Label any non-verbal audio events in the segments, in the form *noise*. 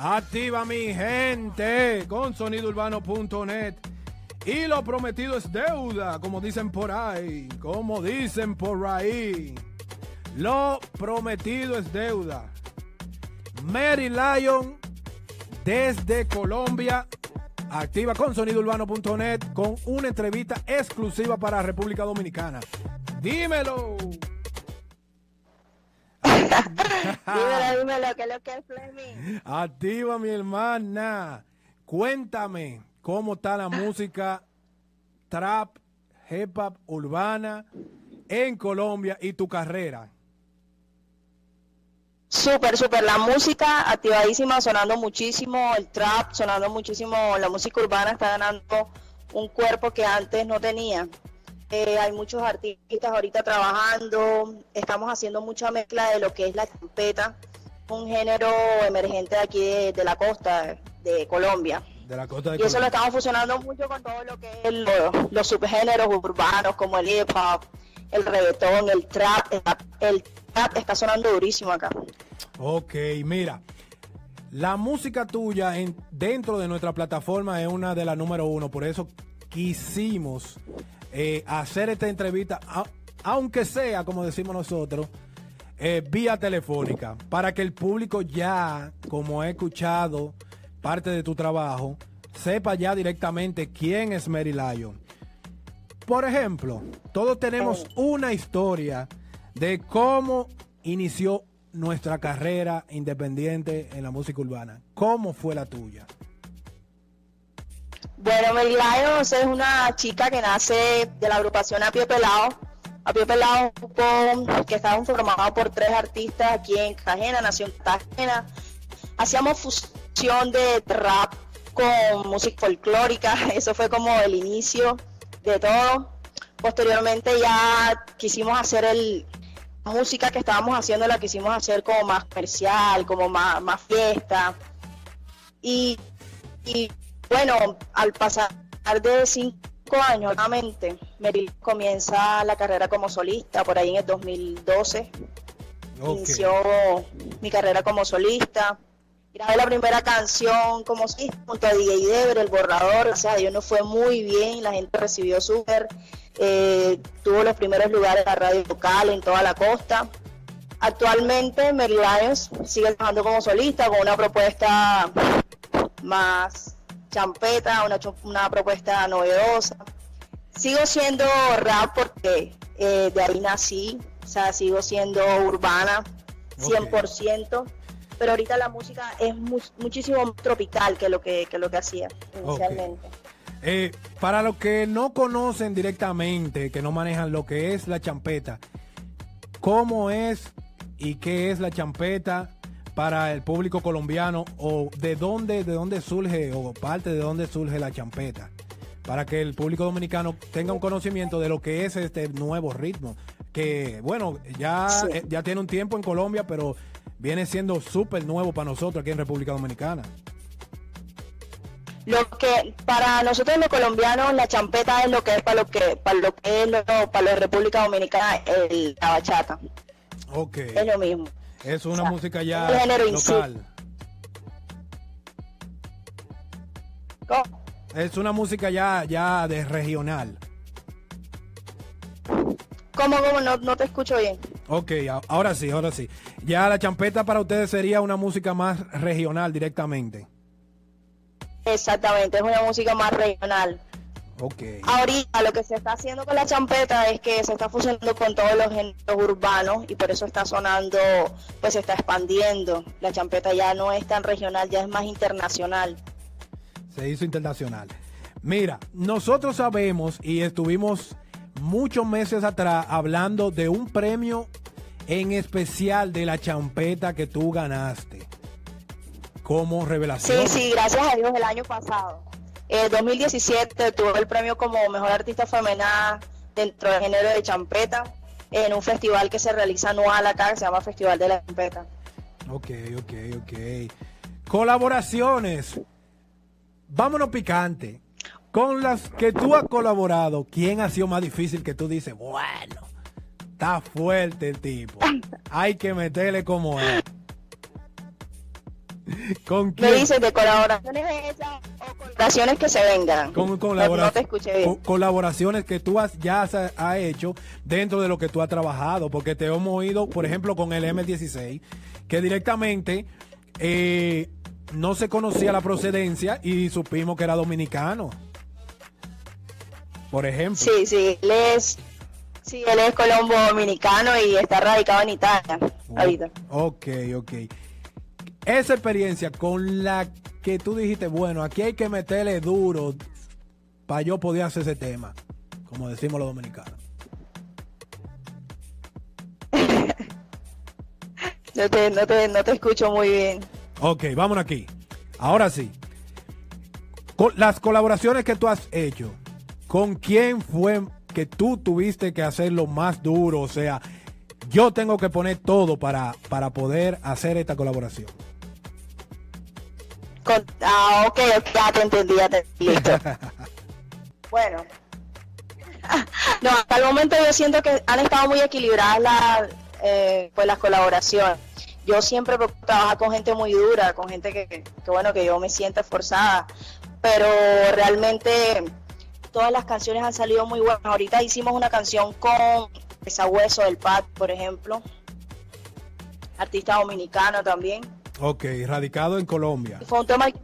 Activa mi gente con sonidourbano.net. Y lo prometido es deuda, como dicen por ahí, como dicen por ahí. Lo prometido es deuda. Mary Lion desde Colombia activa con sonidourbano.net con una entrevista exclusiva para República Dominicana. Dímelo. *laughs* *laughs* dímelo, dímelo, ¿qué es lo que es Fleming? Activa mi hermana. Cuéntame cómo está la música trap, hip hop urbana en Colombia y tu carrera. Súper, súper. La música activadísima, sonando muchísimo, el trap sonando muchísimo, la música urbana está ganando un cuerpo que antes no tenía. Eh, hay muchos artistas ahorita trabajando, estamos haciendo mucha mezcla de lo que es la champeta, un género emergente de aquí de, la costa de Colombia. De la costa de y eso lo estamos fusionando mucho con todo lo que es los subgéneros urbanos como el hip hop, el reggaetón, el trap, el trap está sonando durísimo acá. Ok, mira. La música tuya en, dentro de nuestra plataforma es una de las número uno, por eso quisimos eh, hacer esta entrevista, aunque sea, como decimos nosotros, eh, vía telefónica, para que el público ya, como he escuchado parte de tu trabajo, sepa ya directamente quién es Mary Lyon. Por ejemplo, todos tenemos una historia de cómo inició nuestra carrera independiente en la música urbana. ¿Cómo fue la tuya? Bueno, Mary es una chica que nace de la agrupación A Pie Pelado. A Pie Pelado un grupo que estaba formado por tres artistas aquí en Cartagena, nació en Cartagena. Hacíamos fusión de rap con música folclórica, *laughs* eso fue como el inicio de todo. Posteriormente ya quisimos hacer el, música que estábamos haciendo la quisimos hacer como más comercial, como más, más fiesta. Y, y bueno, al pasar de cinco años, nuevamente, Meryl comienza la carrera como solista, por ahí en el 2012. Inició mi carrera como solista. Grabé la primera canción como solista junto a DJ Debre, el borrador. O sea, Dios nos fue muy bien, la gente recibió súper. Eh, tuvo los primeros lugares en la radio local en toda la costa. Actualmente Mary Lions sigue trabajando como solista con una propuesta más champeta, una, una propuesta novedosa. Sigo siendo rap porque eh, de ahí nací, o sea, sigo siendo urbana 100%, pero ahorita la música es muchísimo más tropical que lo que, que lo que hacía inicialmente. Eh, para los que no conocen directamente, que no manejan lo que es la champeta, ¿cómo es y qué es la champeta para el público colombiano o de dónde, de dónde surge o parte de dónde surge la champeta? Para que el público dominicano tenga un conocimiento de lo que es este nuevo ritmo. Que bueno, ya, eh, ya tiene un tiempo en Colombia, pero viene siendo súper nuevo para nosotros aquí en República Dominicana. Lo que para nosotros los colombianos la champeta es lo que es para lo que para lo que es para la República Dominicana el, la bachata. Okay. Es lo mismo. Es una música ya local. Es una música ya ya de regional. ¿Cómo, cómo? No, no te escucho bien. Ok, ahora sí, ahora sí. Ya la champeta para ustedes sería una música más regional directamente. Exactamente, es una música más regional. Okay. Ahorita lo que se está haciendo con la champeta es que se está fusionando con todos los géneros urbanos y por eso está sonando, pues se está expandiendo. La champeta ya no es tan regional, ya es más internacional. Se hizo internacional. Mira, nosotros sabemos y estuvimos muchos meses atrás hablando de un premio en especial de la champeta que tú ganaste como revelación. Sí, sí, gracias a Dios el año pasado. En 2017 tuve el premio como mejor artista femenina dentro del género de champeta en un festival que se realiza anual acá, que se llama Festival de la Champeta. Ok, ok, ok. Colaboraciones. Vámonos picante. Con las que tú has colaborado, ¿quién ha sido más difícil que tú dices, bueno, está fuerte el tipo? Hay que meterle como es. ¿Con Me dices de colaboraciones hechas o colaboraciones que se vengan. Con No- te escuché bien. co- colaboraciones que tú has, ya has ha hecho dentro de lo que tú has trabajado, porque te hemos oído, por ejemplo, con el M16, que directamente eh, no se conocía la procedencia y supimos que era dominicano. Por ejemplo. Sí, sí, él es, sí, él es colombo dominicano y está radicado en Italia ahorita. Ok, ok. Esa experiencia con la que tú dijiste, bueno, aquí hay que meterle duro para yo poder hacer ese tema, como decimos los dominicanos. *laughs* No te, no te, no te escucho muy bien. Ok, vámonos aquí. Ahora sí. Con las colaboraciones que tú has hecho, ¿con quién fue que tú tuviste que hacerlo más duro? O sea, yo tengo que poner todo para, para poder hacer esta colaboración. Con- ah, ok, ok, ya te entendí, ya te listo. *laughs* bueno. *laughs* no, hasta el momento yo siento que han estado muy equilibradas las, eh, pues las colaboraciones. Yo siempre trabajar con gente muy dura, con gente que, que, que, bueno, que yo me siento esforzada, pero realmente todas las canciones han salido muy buenas. Ahorita hicimos una canción con Sabueso del Pat, por ejemplo, artista dominicano también. Ok, radicado en Colombia. Fue un tema que...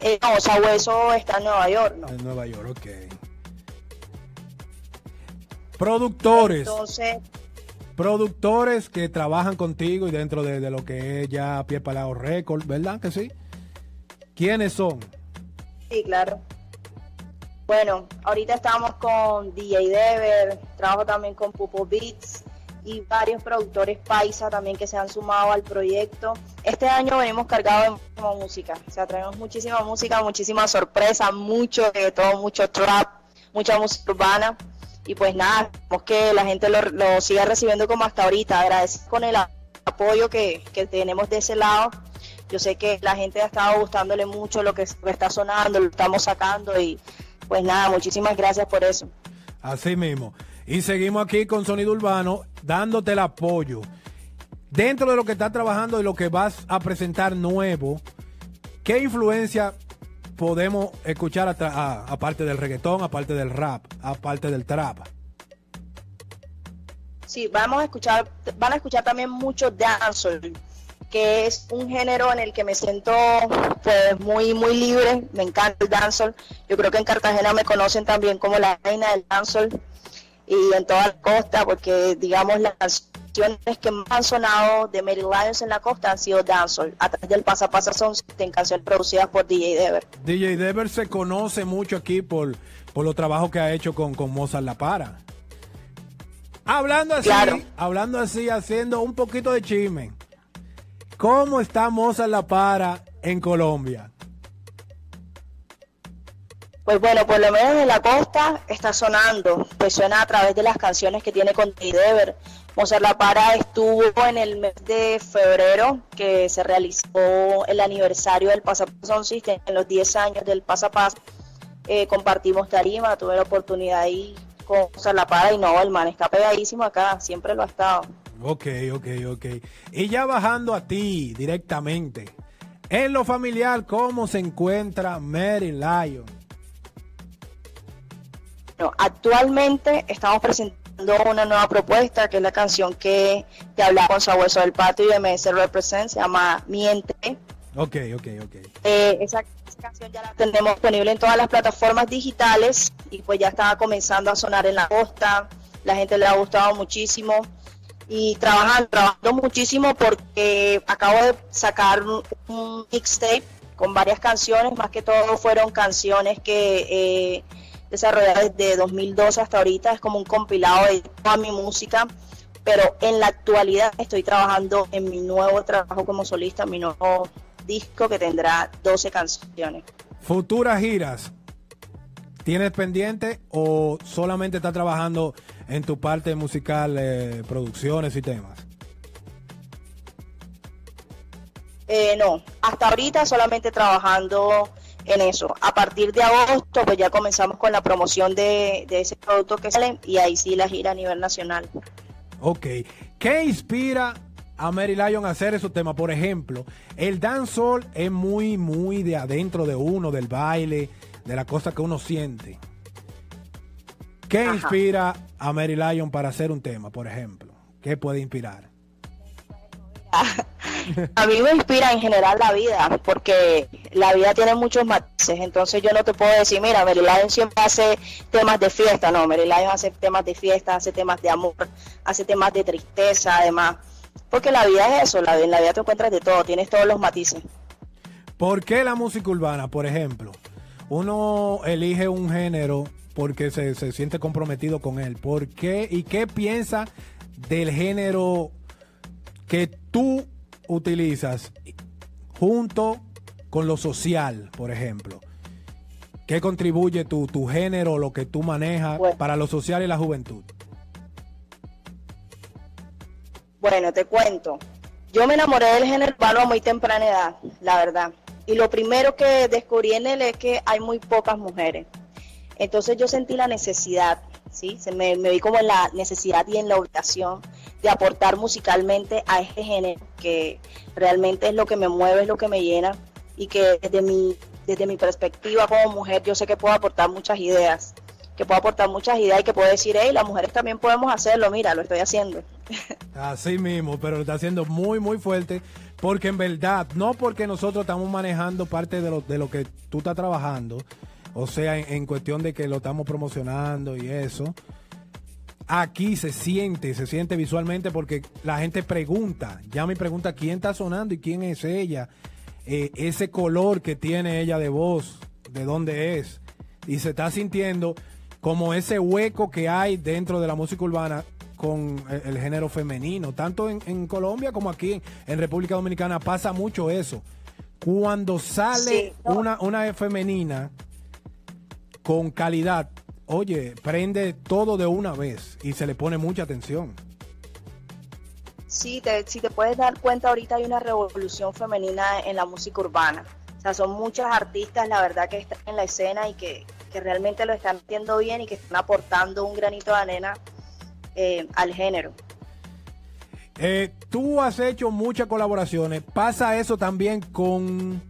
Eh, no, Sabueso está en Nueva York, ¿no? En Nueva York, ok. Productores. Entonces, productores que trabajan contigo y dentro de, de lo que es ya Pie Palao Records, ¿verdad que sí? ¿Quiénes son? sí, claro. Bueno, ahorita estamos con DJ Dever, trabajo también con Pupo Beats y varios productores paisa también que se han sumado al proyecto. Este año venimos cargados de música, o sea, traemos muchísima música, muchísima sorpresa, mucho de todo, mucho trap, mucha música urbana. Y pues nada, esperemos que la gente lo, lo siga recibiendo como hasta ahorita. Agradecido con el apoyo que, que tenemos de ese lado. Yo sé que la gente ha estado gustándole mucho lo que está sonando, lo estamos sacando y pues nada, muchísimas gracias por eso. Así mismo. Y seguimos aquí con Sonido Urbano dándote el apoyo. Dentro de lo que estás trabajando y lo que vas a presentar nuevo, ¿qué influencia podemos escuchar aparte del reggaetón, aparte del rap, aparte del trap? Sí, vamos a escuchar, van a escuchar también mucho dancehall, que es un género en el que me siento pues muy muy libre, me encanta el dancehall. Yo creo que en Cartagena me conocen también como la reina del dancehall y en toda la costa, porque digamos las canciones que más han sonado de Mary Lions en la costa han sido dancehall, a través del Pasa Pasa son en canciones producidas por DJ Dever. DJ Dever se conoce mucho aquí por, por los trabajos que ha hecho con, con Mozart La Para. Hablando así, Claro. hablando así, haciendo un poquito de chisme. ¿Cómo está Mozart La Para en Colombia? Pues bueno, por lo menos en la costa está sonando, pues suena a través de las canciones que tiene con Dever. Mozart La Para estuvo en el mes de febrero que se realizó el aniversario del Pasapaso System, en los 10 años del Pasapaso. Eh, compartimos tarima, tuve la oportunidad ahí con Mozart La Para y no, el man está pegadísimo acá, siempre lo ha estado. Ok, ok, ok. Y ya bajando a ti directamente. En lo familiar, ¿cómo se encuentra Mary Lion? Bueno, actualmente estamos presentando una nueva propuesta, que es la canción que, que hablaba con Sabueso del Patio y MS Represent, se llama Miente. Ok, ok, ok. Eh, esa, esa canción ya la tenemos disponible en todas las plataformas digitales y pues ya estaba comenzando a sonar en la costa, la gente le ha gustado muchísimo y trabajando, trabajando muchísimo porque acabo de sacar un, un mixtape con varias canciones, más que todo fueron canciones que eh, desarrolladas desde 2012 hasta ahorita, es como un compilado de toda mi música, pero en la actualidad estoy trabajando en mi nuevo trabajo como solista, mi nuevo disco que tendrá 12 canciones. Futuras giras. ¿Tienes pendiente o solamente estás trabajando en tu parte musical, eh, producciones y temas? Eh, no, hasta ahorita solamente trabajando en eso. A partir de agosto, pues ya comenzamos con la promoción de, de ese producto que sale y ahí sí la gira a nivel nacional. Ok. ¿Qué inspira a Mary Lyon hacer esos temas. Por ejemplo, el dancehall es muy, muy de adentro de uno, del baile, de la cosa que uno siente. ¿Qué inspira a Mary Lyon para hacer un tema, por ejemplo? ¿Qué puede inspirar? A mí me inspira en general la vida, porque la vida tiene muchos matices, entonces yo no te puedo decir, mira, Mary Lyon siempre hace temas de fiesta, no, Mary Lyon hace temas de fiesta, hace temas de amor, hace temas de tristeza, además, porque la vida es eso, la, en la vida te encuentras de todo, tienes todos los matices. ¿Por qué la música urbana, por ejemplo? Uno elige un género porque se, se siente comprometido con él. ¿Por qué? ¿Y qué piensa del género que tú utilizas junto con lo social, por ejemplo? ¿Qué contribuye tu, tu género, lo que tú manejas para lo social y la juventud? Bueno, te cuento. Yo me enamoré del género urbano a muy temprana edad, la verdad. Y lo primero que descubrí en él es que hay muy pocas mujeres. Entonces yo sentí la necesidad, ¿sí? Se me, me vi como en la necesidad y en la obligación de aportar musicalmente a este género, que realmente es lo que me mueve, es lo que me llena y que desde mi, desde mi perspectiva como mujer yo sé que puedo aportar muchas ideas, que puedo aportar muchas ideas y que puedo decir, hey, las mujeres también podemos hacerlo, mira, lo estoy haciendo. *laughs* Así mismo, pero lo está haciendo muy, muy fuerte, porque en verdad, no porque nosotros estamos manejando parte de lo, de lo que tú estás trabajando, o sea, en, cuestión de que lo estamos promocionando y eso. Aquí se siente, se siente visualmente porque la gente pregunta, ya me pregunta quién está sonando y quién es ella, eh, ese color que tiene ella de voz, de dónde es, y se está sintiendo como ese hueco que hay dentro de la música urbana con el, género femenino, tanto en, Colombia como aquí en, República Dominicana pasa mucho eso. Cuando sale una, una femenina, con calidad, oye, prende todo de una vez y se le pone mucha atención. Sí, te, si te puedes dar cuenta, ahorita hay una revolución femenina en la música urbana. O sea, son muchas artistas, la verdad, que están en la escena y que, realmente lo están haciendo bien y que están aportando un granito de arena eh, al género. Eh, tú has hecho muchas colaboraciones. ¿Pasa eso también con,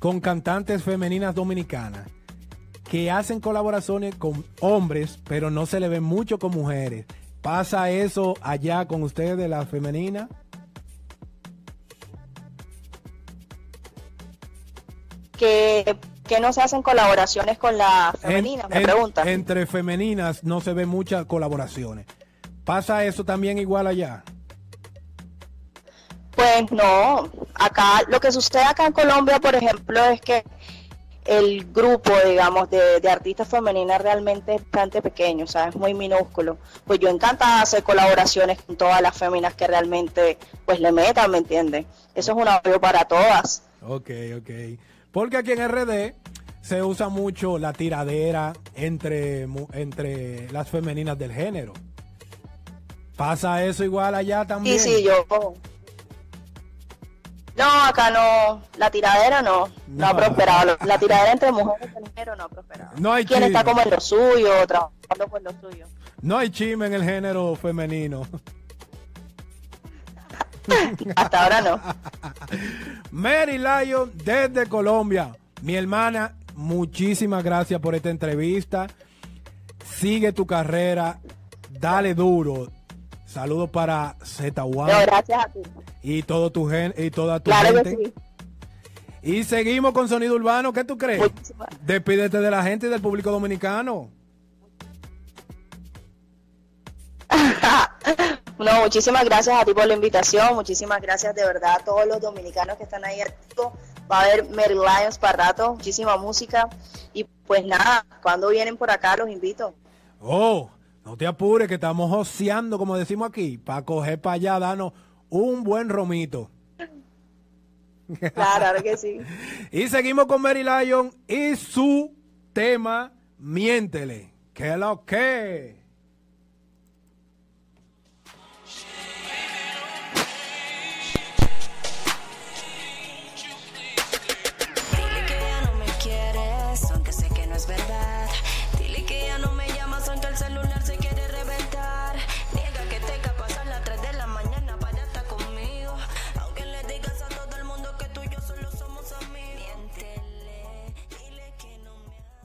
con cantantes femeninas dominicanas? Que hacen colaboraciones con hombres, pero no se le ven mucho con mujeres. ¿Pasa eso allá con ustedes de la femenina? Que, no se hacen colaboraciones con la femenina, me preguntan. Entre femeninas no se ven muchas colaboraciones. ¿Pasa eso también igual allá? Pues no, acá lo que sucede acá en Colombia, por ejemplo, es que el grupo, digamos, de, artistas femeninas realmente es bastante pequeño, o sea, es muy minúsculo. Pues yo encantada hacer colaboraciones con todas las féminas que realmente, pues, le metan, ¿me entiendes? Eso es un apoyo para todas. Ok, ok. Porque aquí en RD se usa mucho la tiradera entre, entre las femeninas del género. ¿Pasa eso igual allá también? Sí, sí, yo no, acá no, la tiradera no, no, ha prosperado. La tiradera entre mujeres y género no ha prosperado. No hay ¿Quién está como en lo suyo, trabajando con lo suyo? No hay chisme en el género femenino. *laughs* Hasta ahora no. Mary Lyon desde Colombia. Mi hermana, muchísimas gracias por esta entrevista. Sigue tu carrera, dale duro. Saludos para Z1. gracias a ti. Y todo tu gen y toda tu gente. Y seguimos con Sonido Urbano. ¿Qué tú crees? Despídete de la gente y del público dominicano. *laughs* no, muchísimas gracias a ti por la invitación. Muchísimas gracias de verdad a todos los dominicanos que están ahí Va a haber Mary Lions para rato, muchísima música. Y pues nada, cuando vienen por acá los invito. Oh, no te apures, que estamos oceando, como decimos aquí, para coger para allá, danos un buen romito. Claro, que sí. *laughs* y seguimos con Mary Lyon y su tema Miéntele. ¿Qué lo que?